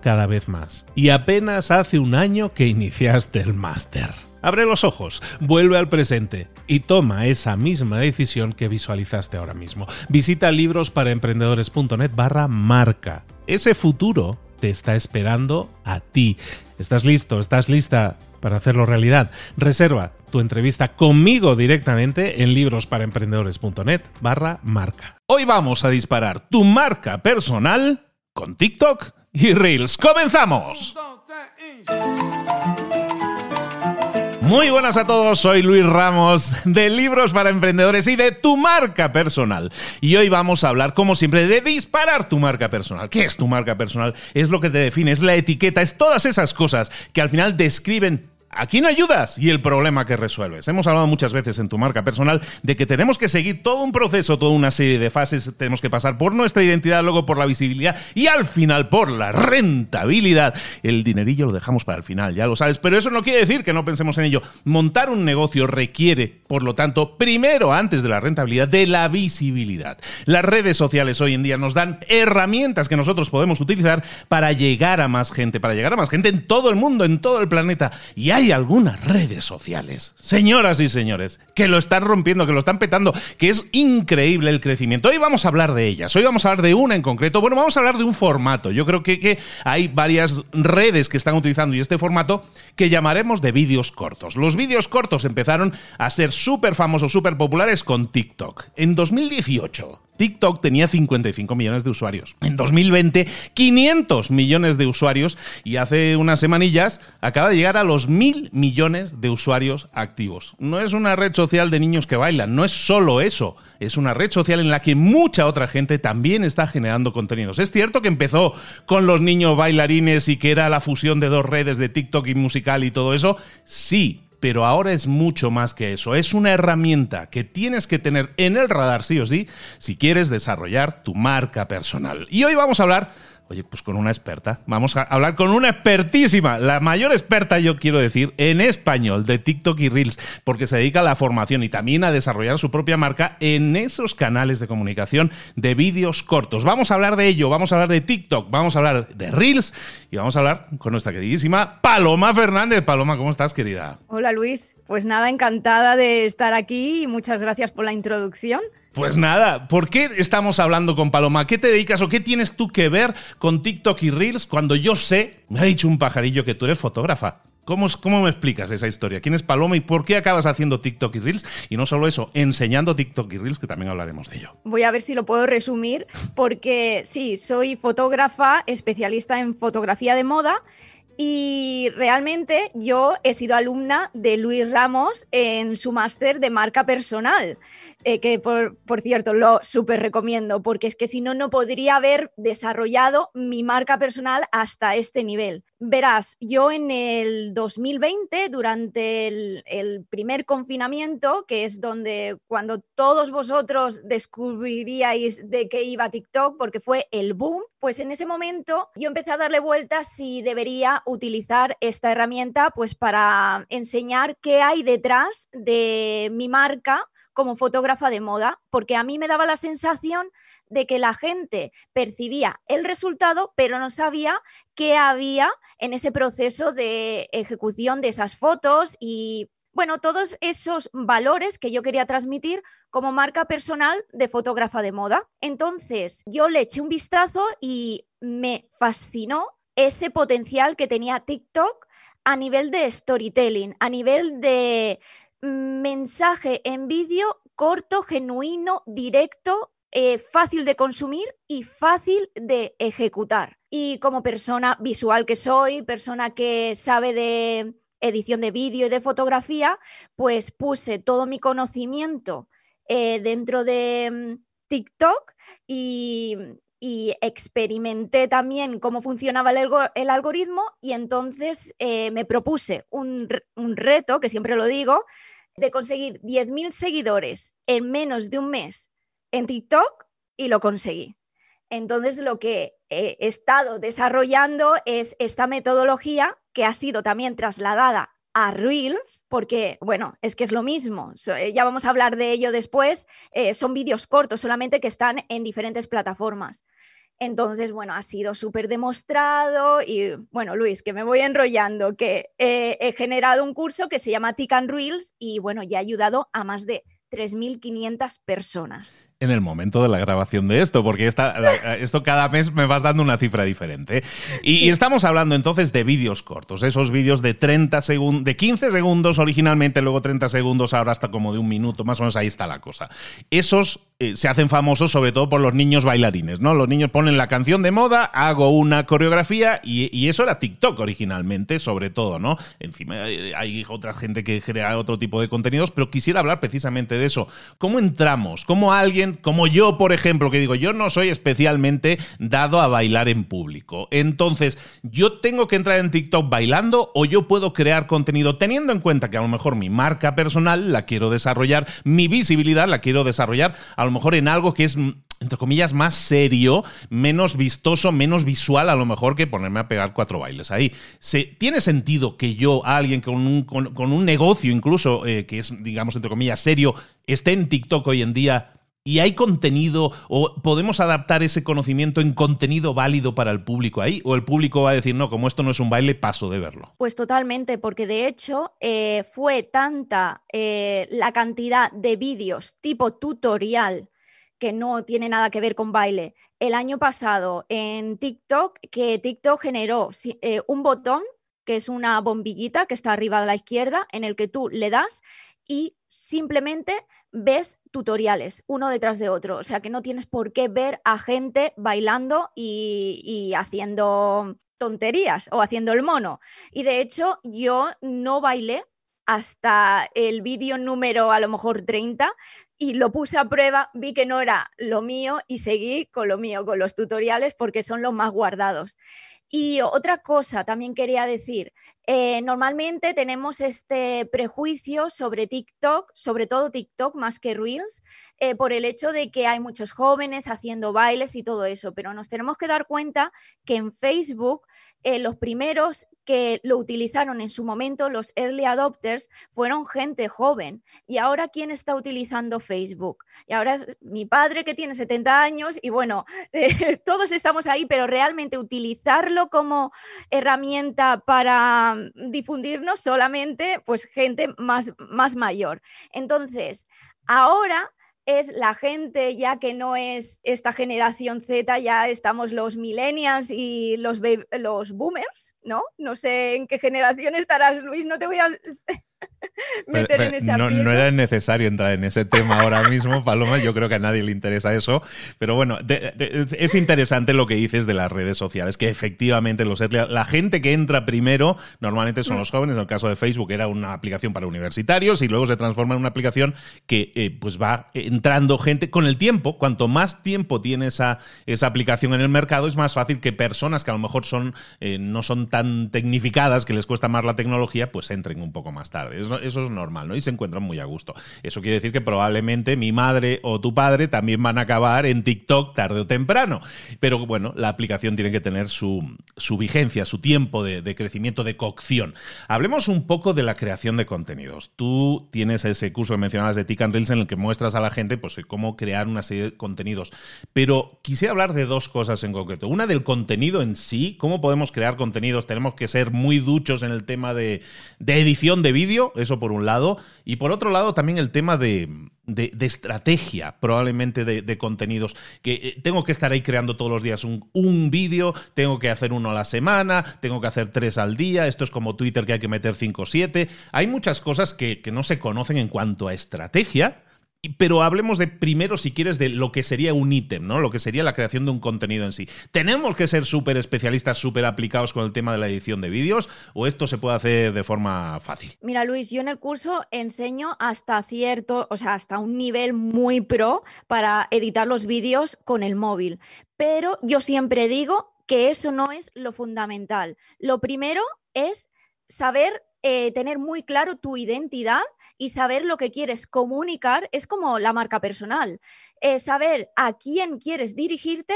cada vez más. Y apenas hace un año que iniciaste el máster. Abre los ojos, vuelve al presente y toma esa misma decisión que visualizaste ahora mismo. Visita librosparaemprendedores.net barra marca. Ese futuro te está esperando a ti. ¿Estás listo? ¿Estás lista para hacerlo realidad? Reserva tu entrevista conmigo directamente en librosparaemprendedores.net barra marca. Hoy vamos a disparar tu marca personal con TikTok y Reels. ¡Comenzamos! Muy buenas a todos, soy Luis Ramos de Libros para Emprendedores y de tu marca personal. Y hoy vamos a hablar, como siempre, de disparar tu marca personal. ¿Qué es tu marca personal? Es lo que te define, es la etiqueta, es todas esas cosas que al final describen ¿A quién ayudas? Y el problema que resuelves. Hemos hablado muchas veces en tu marca personal de que tenemos que seguir todo un proceso, toda una serie de fases. Tenemos que pasar por nuestra identidad, luego por la visibilidad y al final por la rentabilidad. El dinerillo lo dejamos para el final, ya lo sabes. Pero eso no quiere decir que no pensemos en ello. Montar un negocio requiere, por lo tanto, primero, antes de la rentabilidad, de la visibilidad. Las redes sociales hoy en día nos dan herramientas que nosotros podemos utilizar para llegar a más gente, para llegar a más gente en todo el mundo, en todo el planeta. Y hay algunas redes sociales, señoras y señores, que lo están rompiendo, que lo están petando, que es increíble el crecimiento. Hoy vamos a hablar de ellas, hoy vamos a hablar de una en concreto. Bueno, vamos a hablar de un formato. Yo creo que, que hay varias redes que están utilizando y este formato que llamaremos de vídeos cortos. Los vídeos cortos empezaron a ser súper famosos, súper populares con TikTok. En 2018, TikTok tenía 55 millones de usuarios. En 2020, 500 millones de usuarios. Y hace unas semanillas acaba de llegar a los mil millones de usuarios activos. No es una red social de niños que bailan, no es solo eso. Es una red social en la que mucha otra gente también está generando contenidos. Es cierto que empezó con los niños bailarines y que era la fusión de dos redes de TikTok y musical y todo eso. Sí, pero ahora es mucho más que eso. Es una herramienta que tienes que tener en el radar sí o sí si quieres desarrollar tu marca personal. Y hoy vamos a hablar Oye, pues con una experta. Vamos a hablar con una expertísima, la mayor experta, yo quiero decir, en español de TikTok y Reels, porque se dedica a la formación y también a desarrollar su propia marca en esos canales de comunicación de vídeos cortos. Vamos a hablar de ello, vamos a hablar de TikTok, vamos a hablar de Reels y vamos a hablar con nuestra queridísima Paloma Fernández. Paloma, ¿cómo estás, querida? Hola, Luis. Pues nada, encantada de estar aquí y muchas gracias por la introducción. Pues nada, ¿por qué estamos hablando con Paloma? ¿Qué te dedicas o qué tienes tú que ver con TikTok y Reels cuando yo sé, me ha dicho un pajarillo que tú eres fotógrafa? ¿Cómo, ¿Cómo, me explicas esa historia? ¿Quién es Paloma y por qué acabas haciendo TikTok y Reels? Y no solo eso, enseñando TikTok y Reels, que también hablaremos de ello. Voy a ver si lo puedo resumir, porque sí, soy fotógrafa, especialista en fotografía de moda. Y realmente yo he sido alumna de Luis Ramos en su máster de marca personal. Eh, que por, por, cierto lo súper recomiendo, porque es que si no, no podría haber desarrollado mi marca personal hasta este nivel. Verás, yo en el 2020, durante el, primer confinamiento, que es donde cuando todos vosotros descubriríais de qué iba TikTok, porque fue el boom, pues en ese momento yo empecé a darle vueltas si debería utilizar esta herramienta pues para enseñar qué hay detrás de mi marca como fotógrafa de moda, porque a mí me daba la sensación de que la gente percibía el resultado, pero no sabía qué había en ese proceso de ejecución de esas fotos y bueno, todos esos valores que yo quería transmitir como marca personal de fotógrafa de moda. Entonces, yo le eché un vistazo y me fascinó ese potencial que tenía TikTok a nivel de storytelling, a nivel de mensaje en vídeo corto, genuino, directo, eh, fácil de consumir y fácil de ejecutar. Y como persona visual que soy, persona que sabe de edición de vídeo y de fotografía, pues puse todo mi conocimiento eh, dentro de mm, TikTok y, experimenté también cómo funcionaba el, algoritmo y entonces eh, me propuse un, un, reto, que siempre lo digo, de conseguir 10.000 seguidores en menos de un mes en TikTok y lo conseguí. Entonces lo que he estado desarrollando es esta metodología que ha sido también trasladada a Reels, porque, bueno, es que es lo mismo, eh, ya vamos a hablar de ello después, eh, son vídeos cortos solamente que están en diferentes plataformas. Entonces, bueno, ha sido súper demostrado y, bueno, Luis, que me voy enrollando, que he generado un curso que se llama Tican Reels y, bueno, ya ha ayudado a más de 3.500 personas en el momento de la grabación de esto, porque esto cada mes me vas dando una cifra diferente. Y, estamos hablando entonces de vídeos cortos, esos vídeos de 30 segundos, de 15 segundos originalmente, luego 30 segundos, ahora hasta como de un minuto, más o menos ahí está la cosa. Esos eh, se hacen famosos sobre todo por los niños bailarines, ¿no? Los niños ponen la canción de moda, hago una coreografía y, eso era TikTok originalmente, sobre todo, ¿no? Encima hay otra gente que crea otro tipo de contenidos, pero quisiera hablar precisamente de eso. ¿Cómo entramos? ¿Cómo alguien como yo, por ejemplo, que digo, yo no soy especialmente dado a bailar en público. Entonces, ¿yo tengo que entrar en TikTok bailando o yo puedo crear contenido teniendo en cuenta que a lo mejor mi marca personal la quiero desarrollar, mi visibilidad la quiero desarrollar, a lo mejor en algo que es entre comillas, más serio, menos vistoso, menos visual, a lo mejor que ponerme a pegar cuatro bailes ahí. ¿Se, ¿Tiene sentido que yo, alguien con un, con, un negocio incluso, eh, que es, digamos, entre comillas, serio, esté en TikTok hoy en día ¿Y hay contenido o podemos adaptar ese conocimiento en contenido válido para el público ahí? ¿O el público va a decir, no, como esto no es un baile, paso de verlo? Pues totalmente, porque de hecho eh, fue tanta eh, la cantidad de vídeos tipo tutorial que no tiene nada que ver con baile el año pasado en TikTok que TikTok generó eh, un botón que es una bombillita que está arriba a la izquierda en el que tú le das y simplemente ves tutoriales uno detrás de otro. O sea que no tienes por qué ver a gente bailando y, haciendo tonterías o haciendo el mono. Y de hecho yo no bailé hasta el vídeo número a lo mejor 30 y lo puse a prueba, vi que no era lo mío y seguí con lo mío, con los tutoriales porque son los más guardados. Y otra cosa también quería decir, eh, normalmente tenemos este prejuicio sobre TikTok, sobre todo TikTok más que Reels, eh, por el hecho de que hay muchos jóvenes haciendo bailes y todo eso, pero nos tenemos que dar cuenta que en Facebook eh, los primeros que lo utilizaron en su momento, los early adopters, fueron gente joven. Y ahora, ¿quién está utilizando Facebook? Y ahora es mi padre que tiene 70 años y bueno, todos estamos ahí, pero realmente utilizarlo como herramienta para mm, difundirnos solamente, pues gente más, más mayor. Entonces, ahora es la gente ya que no es esta generación Z, ya estamos los millennials y los, los boomers, ¿no? No sé en qué generación estarás, Luis, no te voy a meter en ese no, no, era necesario entrar en ese tema ahora mismo, Paloma. Yo creo que a nadie le interesa eso. Pero bueno, es interesante lo que dices de las redes sociales, que efectivamente los, la gente que entra primero normalmente son mm. los jóvenes. En el caso de Facebook era una aplicación para universitarios y luego se transforma en una aplicación que eh, pues va entrando gente con el tiempo. Cuanto más tiempo tiene esa, esa aplicación en el mercado, es más fácil que personas que a lo mejor son, eh, no son tan tecnificadas, que les cuesta más la tecnología, pues entren un poco más tarde. Eso es normal, ¿no? Y se encuentran muy a gusto. Eso quiere decir que probablemente mi madre o tu padre también van a acabar en TikTok tarde o temprano. Pero bueno, la aplicación tiene que tener su, vigencia, su tiempo de, de crecimiento, de cocción. Hablemos un poco de la creación de contenidos. Tú tienes ese curso que mencionabas de Tick and Reels en el que muestras a la gente pues, cómo crear una serie de contenidos. Pero quisiera hablar de dos cosas en concreto. Una del contenido en sí, cómo podemos crear contenidos. Tenemos que ser muy duchos en el tema de, edición de vídeo, eso por un lado. Y por otro lado, también el tema de, estrategia, probablemente de, contenidos. Que eh, tengo que estar ahí creando todos los días un, un vídeo, tengo que hacer uno a la semana, tengo que hacer tres al día. Esto es como Twitter que hay que meter cinco o siete. Hay muchas cosas que, que no se conocen en cuanto a estrategia pero hablemos de primero, si quieres, de lo que sería un ítem, ¿no? Lo que sería la creación de un contenido en sí. ¿Tenemos que ser súper especialistas, súper aplicados con el tema de la edición de vídeos o esto se puede hacer de forma fácil? Mira, Luis, yo en el curso enseño hasta cierto, o sea, hasta un nivel muy pro para editar los vídeos con el móvil. Pero yo siempre digo que eso no es lo fundamental. Lo primero es saber eh, tener muy claro tu identidad y saber lo que quieres comunicar es como la marca personal. Saber a quién quieres dirigirte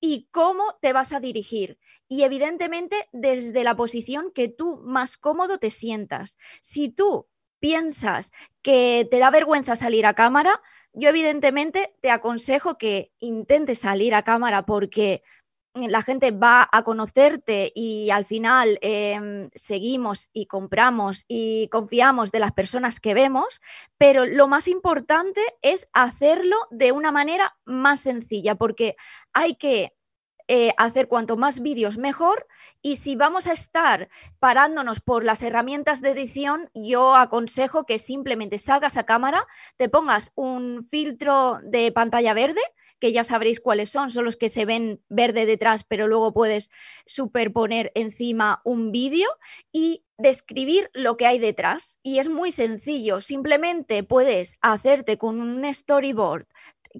y cómo te vas a dirigir. Y evidentemente desde la posición que tú más cómodo te sientas. Si tú piensas que te da vergüenza salir a cámara, yo evidentemente te aconsejo que intentes salir a cámara porque la gente va a conocerte y al final em, seguimos y compramos y confiamos de las personas que vemos, pero lo más importante es hacerlo de una manera más sencilla, porque hay que eh, hacer cuanto más vídeos mejor y si vamos a estar parándonos por las herramientas de edición, yo aconsejo que simplemente salgas a cámara, te pongas un filtro de pantalla verde, que ya sabréis cuáles son, son los que se ven verde detrás, pero luego puedes superponer encima un vídeo y describir lo que hay detrás. Y es muy sencillo, simplemente puedes hacerte con un storyboard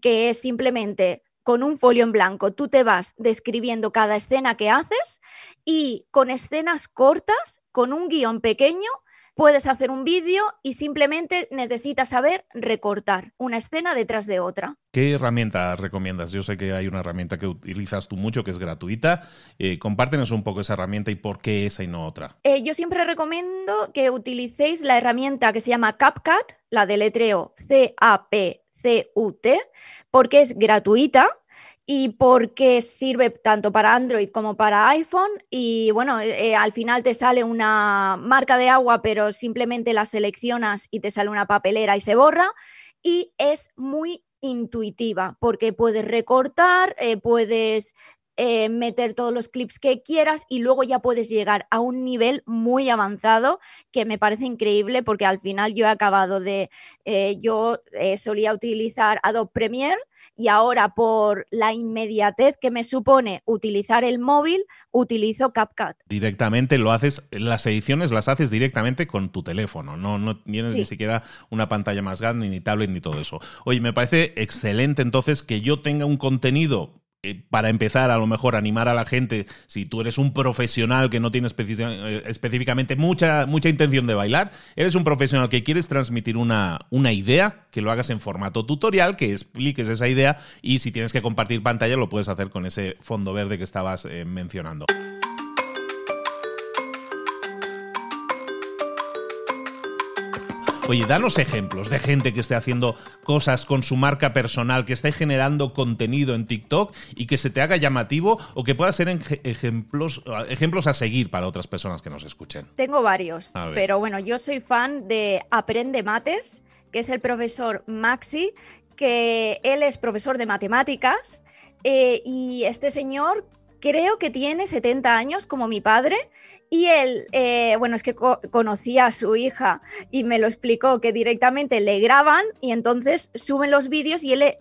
que es simplemente con un folio en blanco, tú te vas describiendo cada escena que haces y con escenas cortas, con un guion pequeño, Puedes hacer un vídeo y simplemente necesitas saber recortar una escena detrás de otra. ¿Qué herramienta recomiendas? Yo sé que hay una herramienta que utilizas tú mucho que es gratuita. Eh, compártenos un poco esa herramienta y por qué esa y no otra. Eh, yo siempre recomiendo que utilicéis la herramienta que se llama CapCut, la deletreo C-A-P-C-U-T, porque es gratuita y porque sirve tanto para Android como para iPhone. Y bueno, eh, al final te sale una marca de agua, pero simplemente la seleccionas y te sale una papelera y se borra. Y es muy intuitiva porque puedes recortar, eh, puedes meter todos los clips que quieras y luego ya puedes llegar a un nivel muy avanzado que me parece increíble porque al final yo he acabado de, yo solía utilizar Adobe Premiere y ahora por la inmediatez que me supone utilizar el móvil, utilizo CapCut. Directamente lo haces, las ediciones las haces directamente con tu teléfono, no, no tienes ni siquiera una pantalla más grande, ni tablet, ni todo eso. Oye, me parece excelente entonces que yo tenga un contenido eh, para empezar, a lo mejor animar a la gente, si tú eres un profesional que no tiene eh, específicamente mucha, mucha intención de bailar, eres un profesional que quieres transmitir una, una idea, que lo hagas en formato tutorial, que expliques esa idea y si tienes que compartir pantalla lo puedes hacer con ese fondo verde que estabas eh, mencionando. Oye, danos ejemplos de gente que esté haciendo cosas con su marca personal, que esté generando contenido en TikTok y que se te haga llamativo o que pueda ser ejemplos, ejemplos a seguir para otras personas que nos escuchen. Tengo varios, pero bueno, yo soy fan de Aprende Mates, que es el profesor Maxi, que él es profesor de matemáticas eh, y este señor creo que tiene 70 años como mi padre y él, eh, bueno, es que conocía a su hija y me lo explicó que directamente le graban y entonces suben los vídeos y él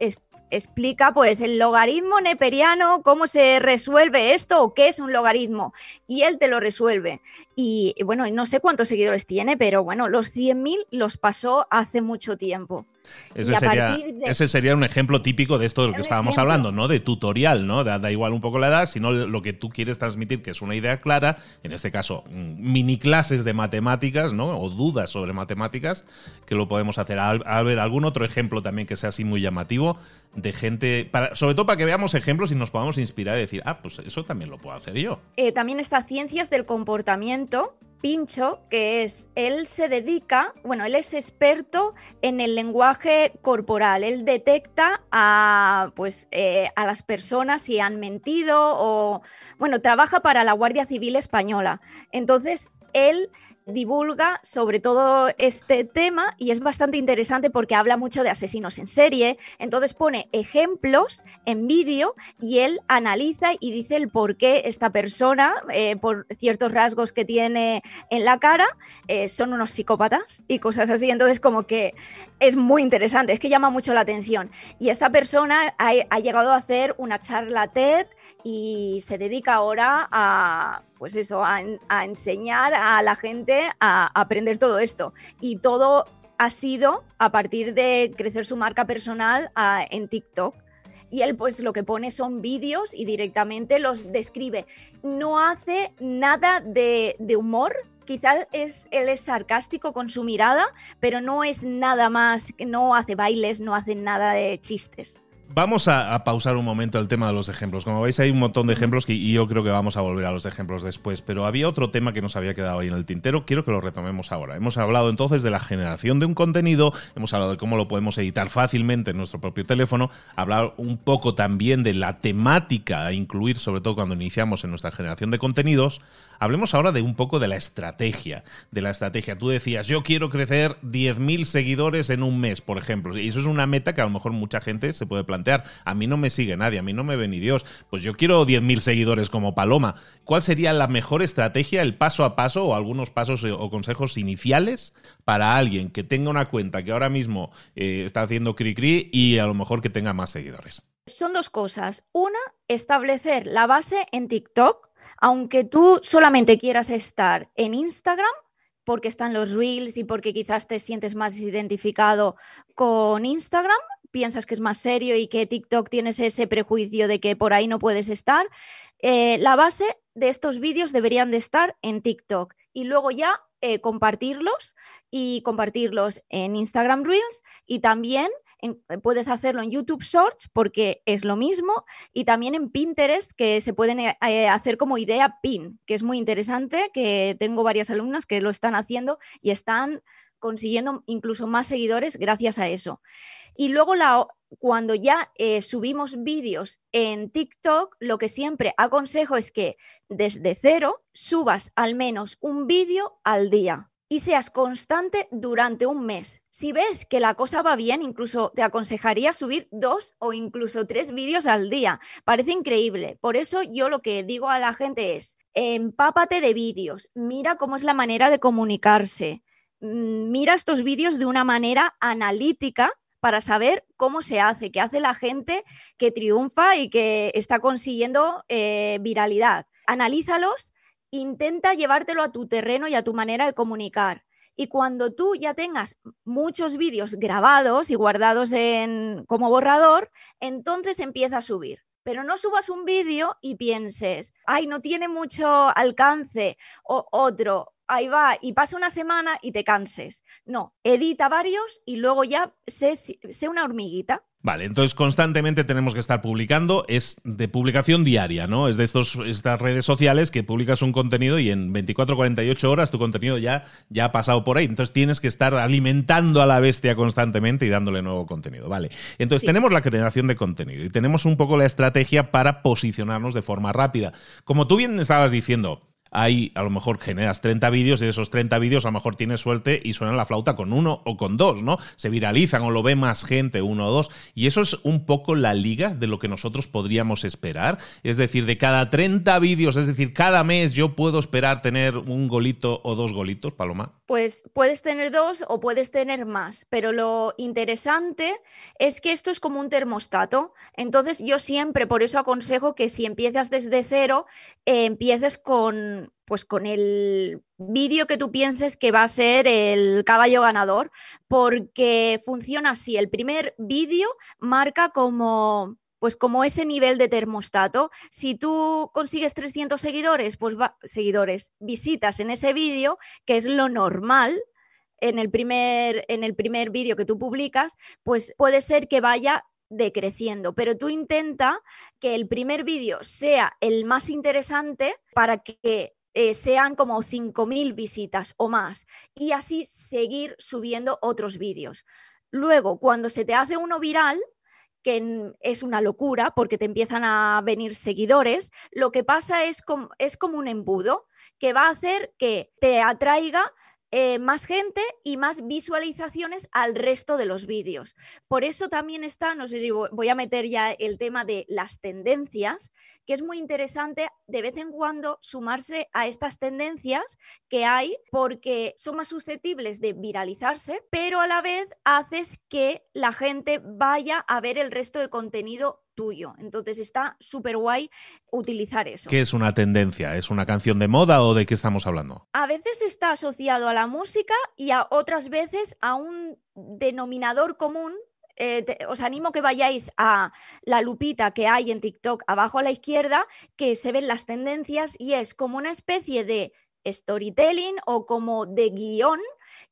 explica pues el logaritmo neperiano, cómo se resuelve esto o qué es un logaritmo y él te lo resuelve. Y bueno, no sé cuántos seguidores tiene, pero bueno, los 100.000 los pasó hace mucho tiempo. Ese sería, ese sería, un ejemplo típico de esto de lo que estábamos hablando, ¿no? De tutorial, ¿no? Da, igual un poco la edad, sino lo que tú quieres transmitir, que es una idea clara, en este caso, mm, mini clases de matemáticas, ¿no? O dudas sobre matemáticas, que lo podemos hacer. A, ver, algún otro ejemplo también que sea así muy llamativo de gente, para, sobre todo para que veamos ejemplos y nos podamos inspirar y decir, ah, pues eso también lo puedo hacer yo. Eh, también está ciencias del comportamiento, Pincho, que es, él se dedica, bueno, él es experto en el lenguaje corporal, él detecta a, pues, eh, a las personas si han mentido o, bueno, trabaja para la Guardia Civil Española. Entonces, él divulga sobre todo este tema y es bastante interesante porque habla mucho de asesinos en serie, entonces pone ejemplos en vídeo y él analiza y dice el por qué esta persona, eh, por ciertos rasgos que tiene en la cara, eh, son unos psicópatas y cosas así, entonces como que es muy interesante, es que llama mucho la atención. Y esta persona ha, llegado a hacer una charla TED y se dedica ahora a, pues eso, a, enseñar a la gente a, aprender todo esto. Y todo ha sido a partir de crecer su marca personal en TikTok. Y él pues lo que pone son vídeos y directamente los describe. No hace nada de, de humor, quizás es, él es sarcástico con su mirada, pero no es nada más, no hace bailes, no hace nada de chistes. Vamos a, pausar un momento el tema de los ejemplos. Como veis, hay un montón de ejemplos y yo creo que vamos a volver a los ejemplos después. Pero había otro tema que nos había quedado ahí en el tintero. Quiero que lo retomemos ahora. Hemos hablado entonces de la generación de un contenido, hemos hablado de cómo lo podemos editar fácilmente en nuestro propio teléfono, hablar un poco también de la temática a incluir, sobre todo cuando iniciamos en nuestra generación de contenidos. Hablemos ahora de un poco de la estrategia. De la estrategia. Tú decías, yo quiero crecer 10.000 seguidores en un mes, por ejemplo. Y eso es una meta que a lo mejor mucha gente se puede plantear. A mí no me sigue nadie, a mí no me ve ni Dios. Pues yo quiero 10.000 seguidores como Paloma. ¿Cuál sería la mejor estrategia, el paso a paso o algunos pasos o consejos iniciales para alguien que tenga una cuenta que ahora mismo eh, está haciendo cri cri y a lo mejor que tenga más seguidores? Son dos cosas. Una, establecer la base en TikTok aunque tú solamente quieras estar en Instagram, porque están los reels y porque quizás te sientes más identificado con Instagram, piensas que es más serio y que TikTok tienes ese prejuicio de que por ahí no puedes estar, eh, la base de estos vídeos deberían de estar en TikTok y luego ya eh, compartirlos y compartirlos en Instagram Reels y también eh, puedes hacerlo en YouTube Shorts porque es lo mismo y también en Pinterest que se pueden eh, eh, hacer como idea pin, que es muy interesante, que tengo varias alumnas que lo están haciendo y están consiguiendo incluso más seguidores gracias a eso. Y luego la, cuando ya subimos vídeos en TikTok, lo que siempre aconsejo es que desde cero subas al menos un vídeo al día y seas constante durante un mes. Si ves que la cosa va bien, incluso te aconsejaría subir dos o incluso tres vídeos al día. Parece increíble. Por eso yo lo que digo a la gente es, empápate de vídeos, mira cómo es la manera de comunicarse, mm, mira estos vídeos de una manera analítica para saber cómo se hace, qué hace la gente que triunfa y que está consiguiendo eh, viralidad. Analízalos intenta llevártelo a tu terreno y a tu manera de comunicar. Y cuando tú ya tengas muchos vídeos grabados y guardados en, como borrador, entonces empieza a subir. Pero no subas un vídeo y pienses, ay, no tiene mucho alcance, o otro, ahí va, y pasa una semana y te canses. No, edita varios y luego ya sé, sé una hormiguita. Vale, entonces constantemente tenemos que estar publicando, es de publicación diaria, ¿no? Es de estos, estas redes sociales que publicas un contenido y en 24, 48 horas tu contenido ya, ya ha pasado por ahí. Entonces tienes que estar alimentando a la bestia constantemente y dándole nuevo contenido, ¿vale? Entonces tenemos la generación de contenido y tenemos un poco la estrategia para posicionarnos de forma rápida. Como tú bien estabas diciendo, hay, a lo mejor generas 30 vídeos y de esos 30 vídeos a lo mejor tienes suerte y suena la flauta con uno o con dos, ¿no? Se viralizan o lo ve más gente, uno o dos. Y eso es un poco la liga de lo que nosotros podríamos esperar. Es decir, de cada 30 vídeos, es decir, cada mes yo puedo esperar tener un golito o dos golitos, Paloma. Pues puedes tener dos o puedes tener más, pero lo interesante es que esto es como un termostato. Entonces yo siempre, por eso aconsejo que si empiezas desde cero, eh, empieces con pues con el vídeo que tú pienses que va a ser el caballo ganador, porque funciona así. El primer vídeo marca como pues como ese nivel de termostato, si tú consigues 300 seguidores, pues va, seguidores, visitas en ese vídeo, que es lo normal, en el primer, en el primer vídeo que tú publicas, pues puede ser que vaya decreciendo, pero tú intenta que el primer vídeo sea el más interesante para que eh, sean como 5.000 visitas o más y así seguir subiendo otros vídeos. Luego, cuando se te hace uno viral, que es una locura porque te empiezan a venir seguidores, lo que pasa es como, es como un embudo que va a hacer que te atraiga eh, más gente y más visualizaciones al resto de los vídeos. Por eso también está, no sé si voy a meter ya el tema de las tendencias, que es muy interesante de vez en cuando sumarse a estas tendencias que hay porque son más susceptibles de viralizarse, pero a la vez haces que la gente vaya a ver el resto de contenido tuyo. Entonces está súper guay utilizar eso. ¿Qué es una tendencia? ¿Es una canción de moda o de qué estamos hablando? A veces está asociado a la música y a otras veces a un denominador común eh, os animo que vayáis a la lupita que hay en TikTok abajo a la izquierda, que se ven las tendencias y es como una especie de storytelling o como de guion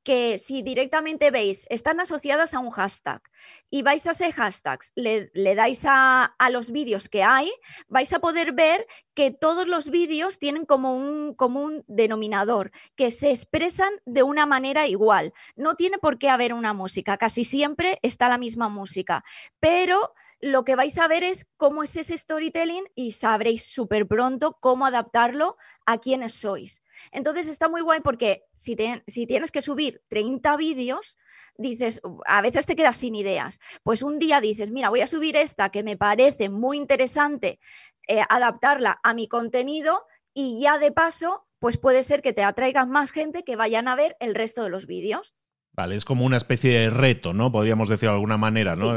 que si directamente veis, están asociadas a un hashtag y vais a ese hashtags, le, dais a, los vídeos que hay, vais a poder ver que todos los vídeos tienen como un común denominador, que se expresan de una manera igual. No tiene por qué haber una música, casi siempre está la misma música, pero lo que vais a ver es cómo es ese storytelling y sabréis súper pronto cómo adaptarlo a quienes sois. Entonces está muy guay porque si, tienes que subir 30 vídeos, dices, a veces te quedas sin ideas. Pues un día dices, mira, voy a subir esta que me parece muy interesante, eh, adaptarla a mi contenido y ya de paso, pues puede ser que te atraigan más gente que vayan a ver el resto de los vídeos. Vale, es como una especie de reto, ¿no? Podríamos decir de alguna manera, ¿no?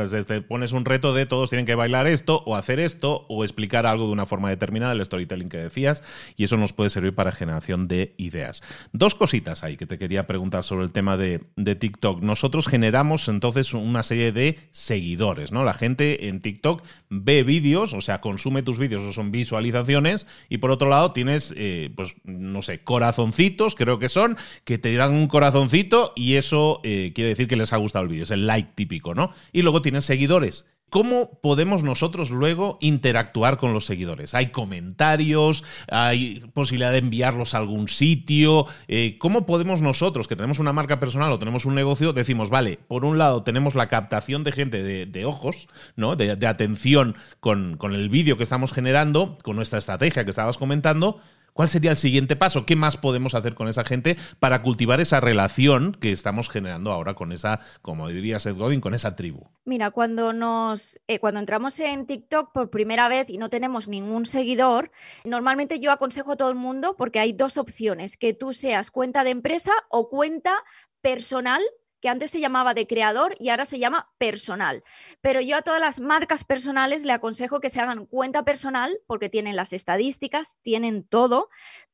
pones un reto de todos tienen que bailar esto o hacer esto o explicar algo de una forma determinada, el storytelling que decías, y eso nos puede servir para generación de ideas. Dos cositas ahí que te quería preguntar sobre el tema de, TikTok. Nosotros generamos entonces una serie de seguidores, ¿no? La gente en TikTok ve vídeos, o sea, consume tus vídeos o son visualizaciones, y por otro lado tienes, eh, pues, no sé, corazoncitos, creo que son, que te dan un corazoncito y eso eh, quiere decir que les ha gustado el vídeo, es el like típico, ¿no? Y luego tienes seguidores. ¿Cómo podemos nosotros luego interactuar con los seguidores? ¿Hay comentarios? ¿Hay posibilidad de enviarlos a algún sitio? Eh, ¿Cómo podemos nosotros, que tenemos una marca personal o tenemos un negocio, decimos, vale, por un lado tenemos la captación de gente de, ojos, ¿no? De, atención con, con el vídeo que estamos generando, con nuestra estrategia que estabas comentando, ¿Cuál sería el siguiente paso? ¿Qué más podemos hacer con esa gente para cultivar esa relación que estamos generando ahora con esa, como diría Seth Godin, con esa tribu? Mira, cuando nos eh, cuando entramos en TikTok por primera vez y no tenemos ningún seguidor, normalmente yo aconsejo a todo el mundo porque hay dos opciones, que tú seas cuenta de empresa o cuenta personal antes se llamaba de creador y ahora se llama personal. Pero yo a todas las marcas personales le aconsejo que se hagan cuenta personal porque tienen las estadísticas, tienen todo,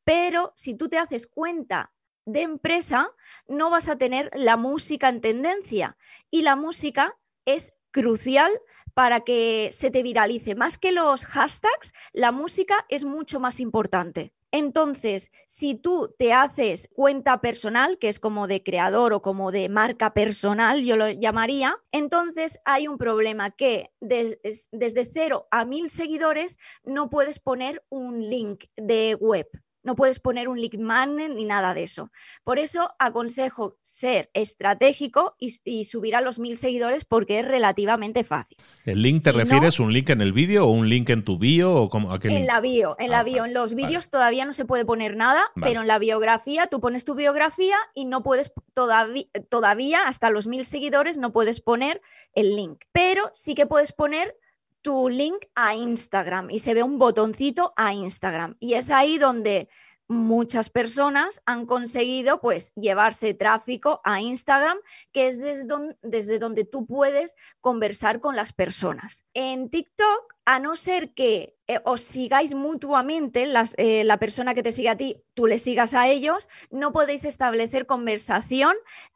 pero si tú te haces cuenta de empresa, no vas a tener la música en tendencia y la música es crucial para que se te viralice. Más que los hashtags, la música es mucho más importante. Entonces, si tú te haces cuenta personal, que es como de creador o como de marca personal, yo lo llamaría, entonces hay un problema que desde cero a mil seguidores no puedes poner un link de web. No puedes poner un link magnet ni nada de eso. Por eso aconsejo ser estratégico y, subir a los mil seguidores porque es relativamente fácil. ¿El link te refieres un link en el vídeo o un link en tu bio? O cómo, en la bio, en la ah, bio. En los vídeos todavía no se puede poner nada, pero en la biografía tú pones tu biografía y no puedes todavía, todavía hasta los mil seguidores no puedes poner el link. Pero sí que puedes poner tu link a Instagram y se ve un botoncito a Instagram. Y es ahí donde muchas personas han conseguido pues llevarse tráfico a Instagram, que es desde donde, desde donde tú puedes conversar con las personas. En TikTok, a no ser que eh, os sigáis mutuamente, eh, la persona que te sigue a ti, tú le sigas a ellos, no podéis establecer conversación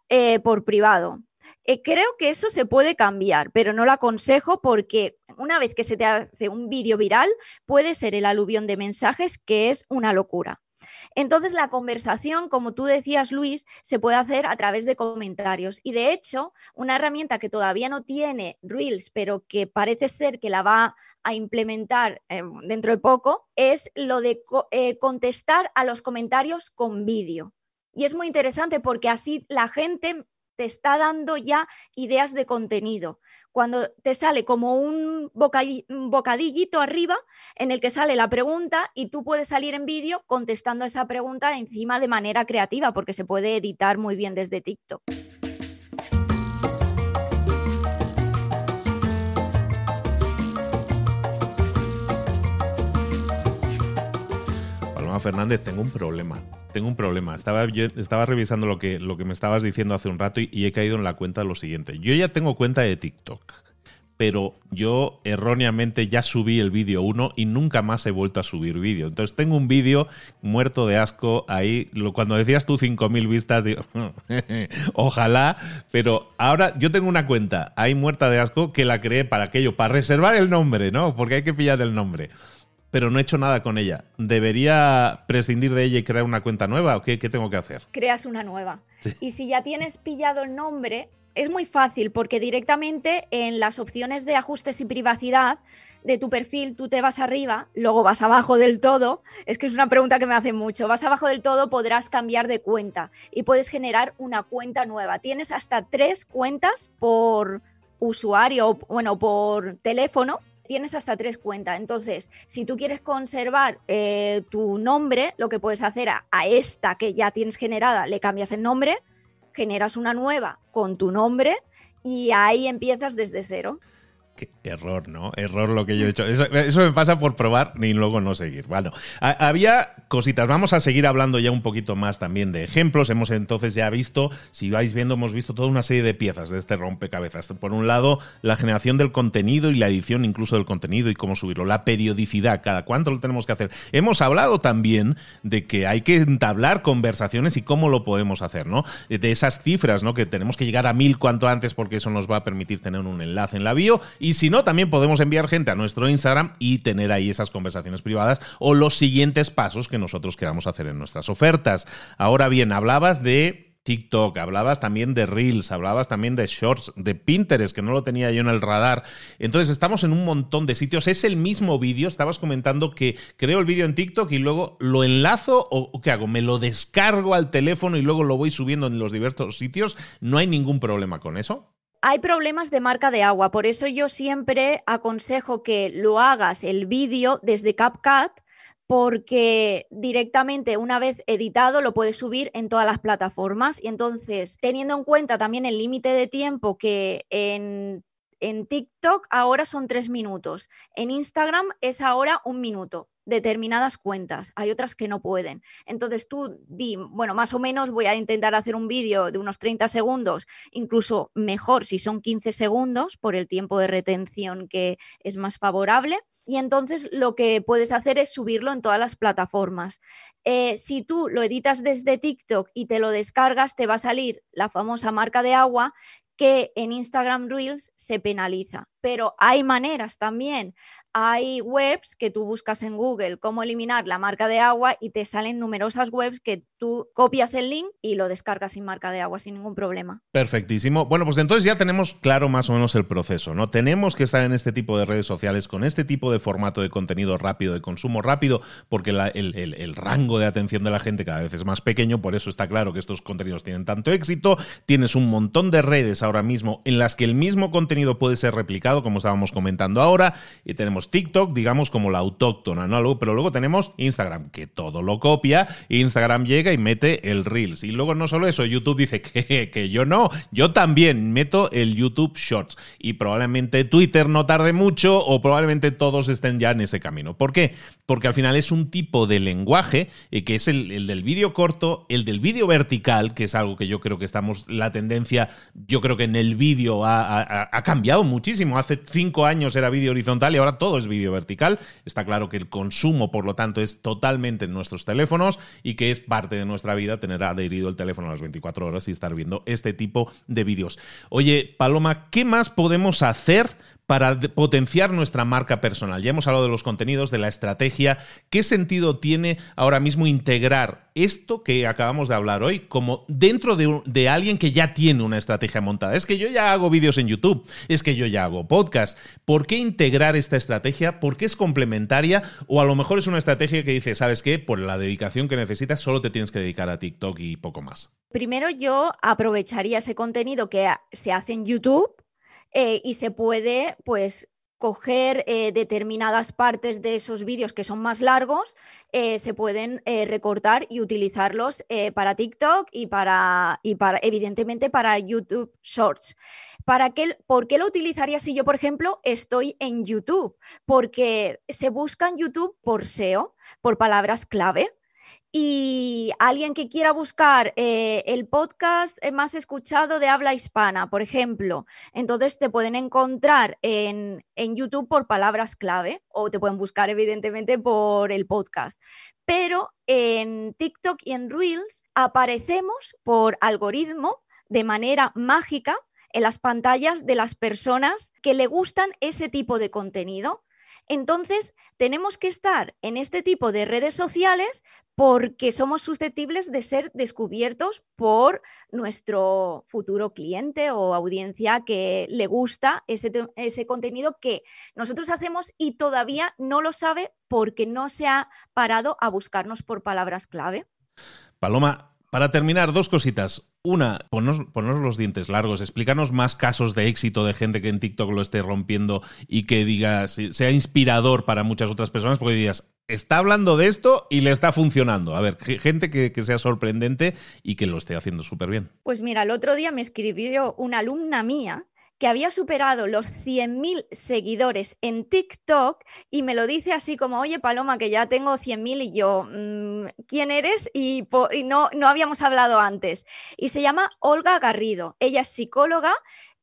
eh, por privado. Creo que eso se puede cambiar, pero no lo aconsejo porque una vez que se te hace un vídeo viral, puede ser el aluvión de mensajes que es una locura. Entonces, la conversación, como tú decías, Luis, se puede hacer a través de comentarios. Y de hecho, una herramienta que todavía no tiene Reels, pero que parece ser que la va a implementar eh, dentro de poco, es lo de eh, contestar a los comentarios con vídeo. Y es muy interesante porque así la gente te está dando ya ideas de contenido cuando te sale como un, bocadillito arriba en el que sale la pregunta y tú puedes salir en vídeo contestando esa pregunta encima de manera creativa porque se puede editar muy bien desde TikTok. Fernández, tengo un problema tengo un problema. Estaba, estaba revisando lo que, lo que me estabas diciendo hace un rato y, he caído en la cuenta de lo siguiente. Yo ya tengo cuenta de TikTok, pero yo erróneamente ya subí el vídeo 1 y nunca más he vuelto a subir vídeo. Entonces tengo un vídeo muerto de asco ahí. Cuando decías tú 5.000 vistas, digo, ojalá, pero ahora yo tengo una cuenta ahí muerta de asco que la creé para aquello, para reservar el nombre, ¿no? Porque hay que pillar el nombre pero no he hecho nada con ella. ¿Debería prescindir de ella y crear una cuenta nueva o qué, tengo que hacer? Creas una nueva. Y si ya tienes pillado el nombre, es muy fácil porque directamente en las opciones de ajustes y privacidad de tu perfil tú te vas arriba, luego vas abajo del todo. Es que es una pregunta que me hace mucho. Vas abajo del todo, podrás cambiar de cuenta y puedes generar una cuenta nueva. Tienes hasta tres cuentas por usuario, bueno, por teléfono tienes hasta tres cuentas. Entonces, si tú quieres conservar eh, tu nombre, lo que puedes hacer a, esta que ya tienes generada, le cambias el nombre, generas una nueva con tu nombre y ahí empiezas desde cero. Error, ¿no? Error lo que yo he hecho. Eso, me pasa por probar y luego no seguir. Bueno, había cositas. Vamos a seguir hablando ya un poquito más también de ejemplos. Hemos entonces ya visto, si vais viendo, hemos visto toda una serie de piezas de este rompecabezas. Por un lado, la generación del contenido y la edición incluso del contenido y cómo subirlo. La periodicidad, cada cuánto lo tenemos que hacer. Hemos hablado también de que hay que entablar conversaciones y cómo lo podemos hacer, ¿no? De esas cifras, ¿no? Que tenemos que llegar a mil cuanto antes porque eso nos va a permitir tener un enlace en la bio y si no, también podemos enviar gente a nuestro Instagram y tener ahí esas conversaciones privadas o los siguientes pasos que nosotros queramos hacer en nuestras ofertas. Ahora bien, hablabas de TikTok, hablabas también de Reels, hablabas también de Shorts, de Pinterest, que no lo tenía yo en el radar. Entonces estamos en un montón de sitios. Es el mismo vídeo, estabas comentando que creo el vídeo en TikTok y luego lo enlazo o ¿qué hago? Me lo descargo al teléfono y luego lo voy subiendo en los diversos sitios. ¿No hay ningún problema con eso? Hay problemas de marca de agua, por eso yo siempre aconsejo que lo hagas el vídeo desde CapCut porque directamente una vez editado lo puedes subir en todas las plataformas. Y entonces teniendo en cuenta también el límite de tiempo que en, en TikTok ahora son tres minutos, en Instagram es ahora un minuto determinadas cuentas, hay otras que no pueden. Entonces tú di, bueno, más o menos voy a intentar hacer un vídeo de unos 30 segundos, incluso mejor si son 15 segundos por el tiempo de retención que es más favorable. Y entonces lo que puedes hacer es subirlo en todas las plataformas. Eh, si tú lo editas desde TikTok y te lo descargas, te va a salir la famosa marca de agua que en Instagram Reels se penaliza. Pero hay maneras también hay webs que tú buscas en Google cómo eliminar la marca de agua y te salen numerosas webs que tú copias el link y lo descargas sin marca de agua sin ningún problema. Perfectísimo. Bueno, pues entonces ya tenemos claro más o menos el proceso, ¿no? Tenemos que estar en este tipo de redes sociales con este tipo de formato de contenido rápido, de consumo rápido, porque el, rango de atención de la gente cada vez es más pequeño, por eso está claro que estos contenidos tienen tanto éxito. Tienes un montón de redes ahora mismo en las que el mismo contenido puede ser replicado como estábamos comentando ahora, y tenemos TikTok, digamos, como la autóctona, ¿no? Pero luego tenemos Instagram, que todo lo copia, Instagram llega y mete el Reels. Y luego no solo eso, YouTube dice que, que yo no, yo también meto el YouTube Shorts. Y probablemente Twitter no tarde mucho o probablemente todos estén ya en ese camino. ¿Por qué? Porque al final es un tipo de lenguaje eh, que es el, del vídeo corto, el del vídeo vertical, que es algo que yo creo que estamos, la tendencia, yo creo que en el vídeo ha, cambiado muchísimo. Hace cinco años era vídeo horizontal y ahora todo es vídeo vertical. Está claro que el consumo, por lo tanto, es totalmente en nuestros teléfonos y que es parte de nuestra vida tener adherido el teléfono a las 24 horas y estar viendo este tipo de vídeos. Oye, Paloma, ¿qué más podemos hacer para potenciar nuestra marca personal. Ya hemos hablado de los contenidos, de la estrategia. ¿Qué sentido tiene ahora mismo integrar esto que acabamos de hablar hoy como dentro de, alguien que ya tiene una estrategia montada? Es que yo ya hago vídeos en YouTube, es que yo ya hago podcast. ¿Por qué integrar esta estrategia? ¿Por qué es complementaria? O a lo mejor es una estrategia que dice, ¿sabes qué? Por la dedicación que necesitas, solo te tienes que dedicar a TikTok y poco más. Primero yo aprovecharía ese contenido que se hace en YouTube eh, y se puede, pues, coger eh, determinadas partes de esos vídeos que son más largos, eh, se pueden recortar y utilizarlos para TikTok y para, y para, evidentemente, para YouTube Shorts. ¿Para qué, ¿Por qué lo utilizaría si yo, por ejemplo, estoy en YouTube? Porque se busca en YouTube por SEO, por palabras clave y alguien que quiera buscar eh, el podcast más escuchado de habla hispana, por ejemplo, entonces te pueden encontrar en, en, YouTube por palabras clave o te pueden buscar evidentemente por el podcast. Pero en TikTok y en Reels aparecemos por algoritmo de manera mágica en las pantallas de las personas que le gustan ese tipo de contenido. Entonces, tenemos que estar en este tipo de redes sociales porque somos susceptibles de ser descubiertos por nuestro futuro cliente o audiencia que le gusta ese, contenido que nosotros hacemos y todavía no lo sabe porque no se ha parado a buscarnos por palabras clave. Paloma, para terminar, dos cositas. Una, ponos, los dientes largos, explícanos más casos de éxito de gente que en TikTok lo esté rompiendo y que diga, sea inspirador para muchas otras personas, porque digas, está hablando de esto y le está funcionando. A ver, gente que, que sea sorprendente y que lo esté haciendo súper bien. Pues mira, el otro día me escribió una alumna mía que había superado los 100.000 seguidores en TikTok y me lo dice así como, oye Paloma, que ya tengo 100.000 y yo, mm, ¿quién eres? Y, no, no habíamos hablado antes. Y se llama Olga Garrido. Ella es psicóloga,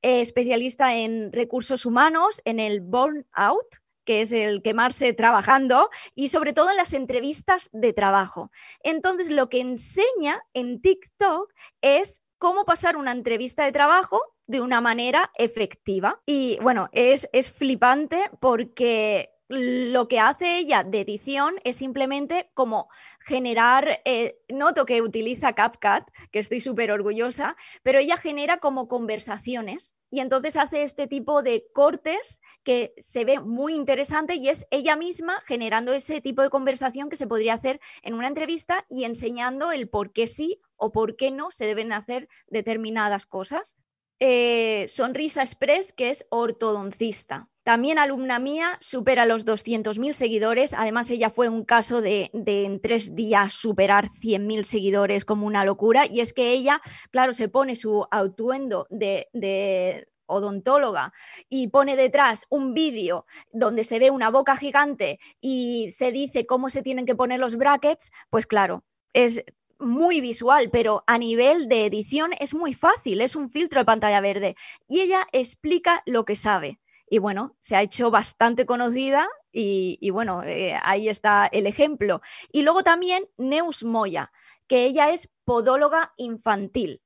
eh, especialista en recursos humanos, en el burnout que es el quemarse trabajando y sobre todo en las entrevistas de trabajo. Entonces, lo que enseña en TikTok es cómo pasar una entrevista de trabajo de una manera efectiva. Y bueno, es, es flipante porque lo que hace ella de edición es simplemente como generar, eh, noto que utiliza CapCut, que estoy súper orgullosa, pero ella genera como conversaciones y entonces hace este tipo de cortes que se ve muy interesante y es ella misma generando ese tipo de conversación que se podría hacer en una entrevista y enseñando el por qué sí o por qué no se deben hacer determinadas cosas. Eh, Sonrisa Express, que es ortodoncista. También alumna mía, supera los 200.000 seguidores. Además, ella fue un caso de, en tres días superar 100.000 seguidores como una locura. Y es que ella, claro, se pone su atuendo de, de odontóloga y pone detrás un vídeo donde se ve una boca gigante y se dice cómo se tienen que poner los brackets, pues claro, es muy visual, pero a nivel de edición es muy fácil, es un filtro de pantalla verde. Y ella explica lo que sabe. Y bueno, se ha hecho bastante conocida y, bueno, eh, ahí está el ejemplo. Y luego también Neus Moya, que ella es podóloga infantil.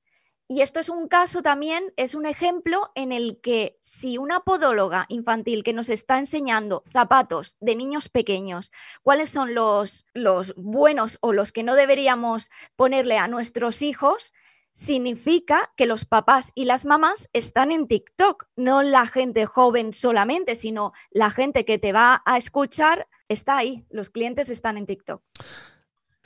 Y esto es un caso también, es un ejemplo en el que si una podóloga infantil que nos está enseñando zapatos de niños pequeños, cuáles son los, los buenos o los que no deberíamos ponerle a nuestros hijos, significa que los papás y las mamás están en TikTok, no la gente joven solamente, sino la gente que te va a escuchar está ahí, los clientes están en TikTok.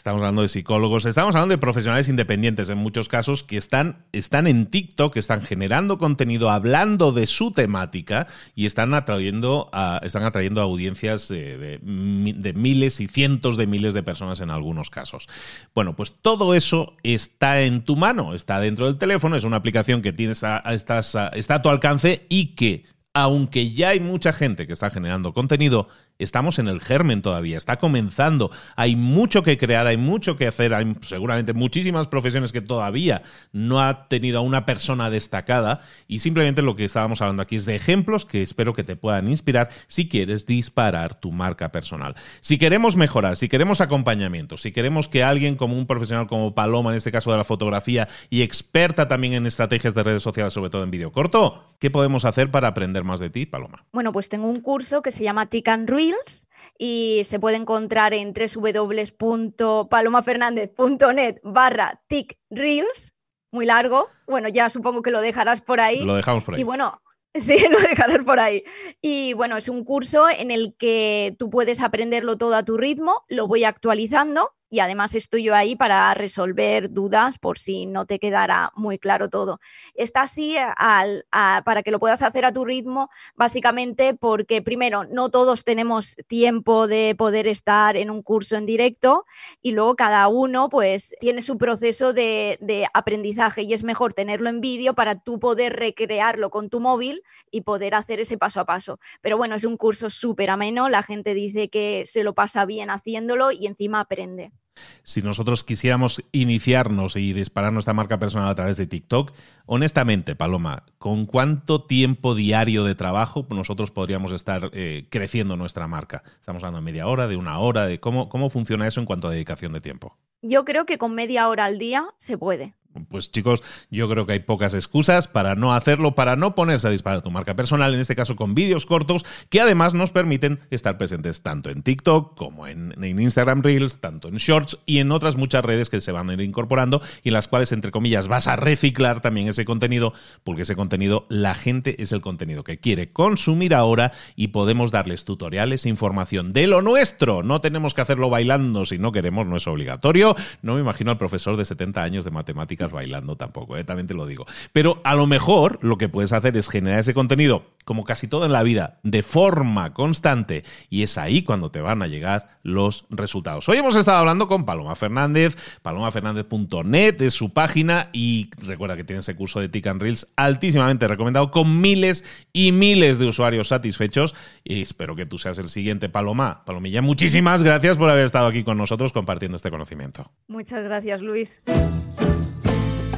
Estamos hablando de psicólogos, estamos hablando de profesionales independientes en muchos casos que están, están en TikTok, están generando contenido, hablando de su temática y están atrayendo a, están atrayendo audiencias de, miles y cientos de miles de personas en algunos casos. Bueno, pues todo eso está en tu mano, está dentro del teléfono, es una aplicación que tienes a, estás está a tu alcance y que aunque ya hay mucha gente que está generando contenido, estamos en el germen todavía, está comenzando, hay mucho que crear, hay mucho que hacer, hay seguramente muchísimas profesiones que todavía no ha tenido a una persona destacada y simplemente lo que estábamos hablando aquí es de ejemplos que espero que te puedan inspirar si quieres disparar tu marca personal. Si queremos mejorar, si queremos acompañamiento, si queremos que alguien como un profesional como Paloma, en este caso de la fotografía y experta también en estrategias de redes sociales, sobre todo en vídeo corto, ¿qué podemos hacer para aprender más de ti, Paloma? Bueno, pues tengo un curso que se llama Tick y se puede encontrar en www.palomafernandez.net barra ticreels, muy largo. Bueno, ya supongo que lo dejarás por ahí. Lo dejamos por ahí. Y bueno, Sí, lo dejarás por ahí. Y bueno, es un curso en el que tú puedes aprenderlo todo a tu ritmo, lo voy actualizando y además estoy yo ahí para resolver dudas por si no te quedara muy claro todo. Está así para que lo puedas hacer a tu ritmo, básicamente porque primero, no todos tenemos tiempo de poder estar en un curso en directo y luego cada uno pues tiene su proceso de, de aprendizaje y es mejor tenerlo en vídeo para tú poder recrearlo con tu móvil y poder hacer ese paso a paso. Pero bueno, es un curso súper ameno, la gente dice que se lo pasa bien haciéndolo y encima aprende. Si nosotros quisiéramos iniciarnos y disparar nuestra marca personal a través de TikTok, honestamente, Paloma, ¿con cuánto tiempo diario de trabajo nosotros podríamos estar eh, creciendo nuestra marca? Estamos hablando de media hora, de una hora, de cómo, cómo funciona eso en cuanto a dedicación de tiempo. Yo creo que con media hora al día se puede. Pues chicos, yo creo que hay pocas excusas para no hacerlo, para no ponerse a disparar tu marca personal, en este caso con vídeos cortos, que además nos permiten estar presentes tanto en TikTok como en, Instagram Reels, tanto en Shorts y en otras muchas redes que se van a ir incorporando y en las cuales, entre comillas, vas a reciclar también ese contenido, porque ese contenido, la gente es el contenido que quiere consumir ahora y podemos darles tutoriales, información de lo nuestro. No tenemos que hacerlo bailando si no queremos, no es obligatorio. No me imagino al profesor de 70 años de matemáticas bailando tampoco, ¿eh? también te lo digo. Pero a lo mejor lo que puedes hacer es generar ese contenido, como casi todo en la vida, de forma constante y es ahí cuando te van a llegar los resultados. Hoy hemos estado hablando con Paloma Fernández, palomafernandez.net es su página y recuerda que tiene ese curso de Tick and Reels altísimamente recomendado con miles y miles de usuarios satisfechos y espero que tú seas el siguiente Paloma. Palomilla, muchísimas gracias por haber estado aquí con nosotros compartiendo este conocimiento. Muchas gracias, Luis.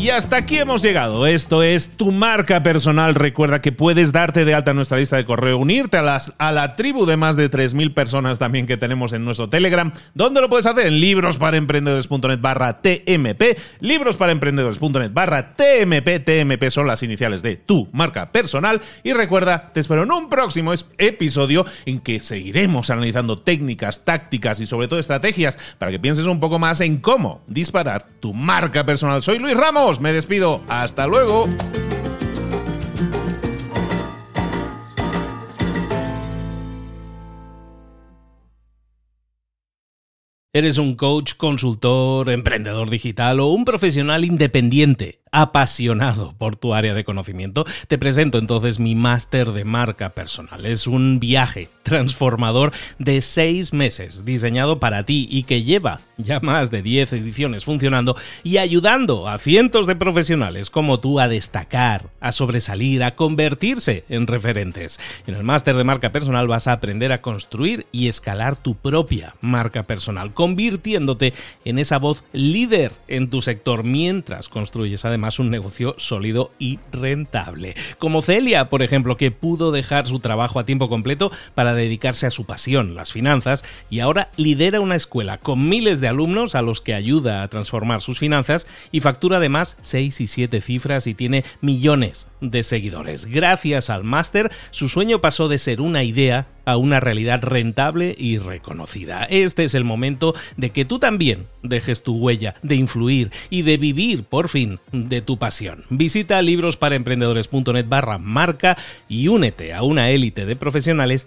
Y hasta aquí hemos llegado. Esto es tu marca personal. Recuerda que puedes darte de alta en nuestra lista de correo, unirte a, las, a la tribu de más de 3.000 personas también que tenemos en nuestro Telegram. ¿Dónde lo puedes hacer? En librosparaemprendedores.net barra TMP. Librosparaemprendedores.net barra TMP. TMP son las iniciales de tu marca personal. Y recuerda, te espero en un próximo episodio en que seguiremos analizando técnicas, tácticas y sobre todo estrategias para que pienses un poco más en cómo disparar tu marca personal. Soy Luis Ramos me despido. Hasta luego. ¿Eres un coach, consultor, emprendedor digital o un profesional independiente? apasionado por tu área de conocimiento, te presento entonces mi máster de marca personal. Es un viaje transformador de seis meses diseñado para ti y que lleva ya más de 10 ediciones funcionando y ayudando a cientos de profesionales como tú a destacar, a sobresalir, a convertirse en referentes. En el máster de marca personal vas a aprender a construir y escalar tu propia marca personal, convirtiéndote en esa voz líder en tu sector mientras construyes además más un negocio sólido y rentable. Como Celia, por ejemplo, que pudo dejar su trabajo a tiempo completo para dedicarse a su pasión, las finanzas, y ahora lidera una escuela con miles de alumnos a los que ayuda a transformar sus finanzas y factura además 6 y 7 cifras y tiene millones de seguidores. Gracias al máster, su sueño pasó de ser una idea a una realidad rentable y reconocida. Este es el momento de que tú también dejes tu huella, de influir y de vivir por fin de tu pasión. Visita librosparaemprendedores.net barra marca y únete a una élite de profesionales